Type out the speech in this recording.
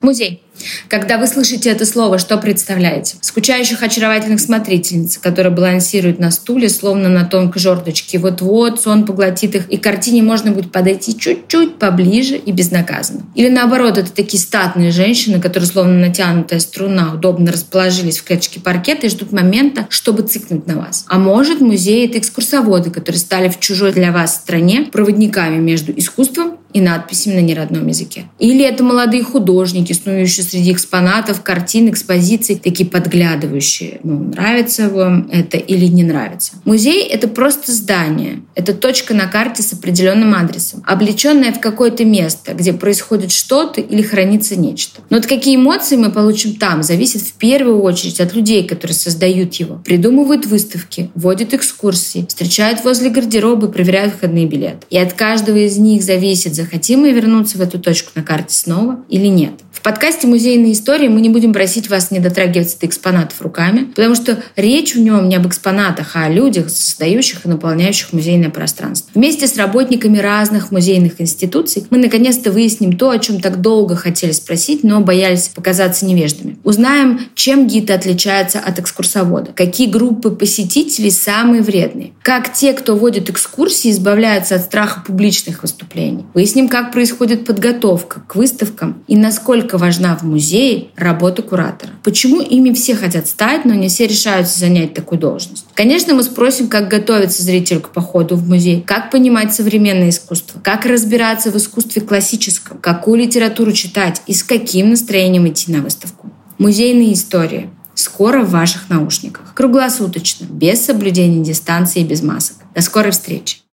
Музей. Когда вы слышите это слово, что представляете? Скучающих очаровательных смотрительниц, которые балансируют на стуле, словно на тонкой жердочке. Вот-вот сон поглотит их, и к картине можно будет подойти чуть-чуть поближе и безнаказанно. Или наоборот, это такие статные женщины, которые словно натянутая струна удобно расположились в клеточке паркета и ждут момента, чтобы цикнуть на вас. А может, музей — это экскурсоводы, которые стали в чужой для вас стране проводниками между искусством и надписями на неродном языке. Или это молодые художники, снующие среди экспонатов, картин, экспозиций, такие подглядывающие. Ну, нравится вам это или не нравится. Музей — это просто здание. Это точка на карте с определенным адресом, облеченная в какое-то место, где происходит что-то или хранится нечто. Но вот какие эмоции мы получим там, зависит в первую очередь от людей, которые создают его. Придумывают выставки, вводят экскурсии, встречают возле гардероба, проверяют входные билеты. И от каждого из них зависит, захотим мы вернуться в эту точку на карте снова или нет. В подкасте «Музейные истории» мы не будем просить вас не дотрагиваться до экспонатов руками, потому что речь в нем не об экспонатах, а о людях, создающих и наполняющих музейное пространство. Вместе с работниками разных музейных институций мы наконец-то выясним то, о чем так долго хотели спросить, но боялись показаться невеждами. Узнаем, чем гид отличается от экскурсовода, какие группы посетителей самые вредные, как те, кто водит экскурсии, избавляются от страха публичных выступлений. Выясним, как происходит подготовка к выставкам и насколько важна в музее работа куратора. Почему ими все хотят стать, но не все решаются занять такую должность? Конечно, мы спросим, как готовиться зрителю к походу в музей, как понимать современное искусство, как разбираться в искусстве классическом, какую литературу читать и с каким настроением идти на выставку. Музейные истории. Скоро в ваших наушниках. Круглосуточно, без соблюдения дистанции и без масок. До скорой встречи!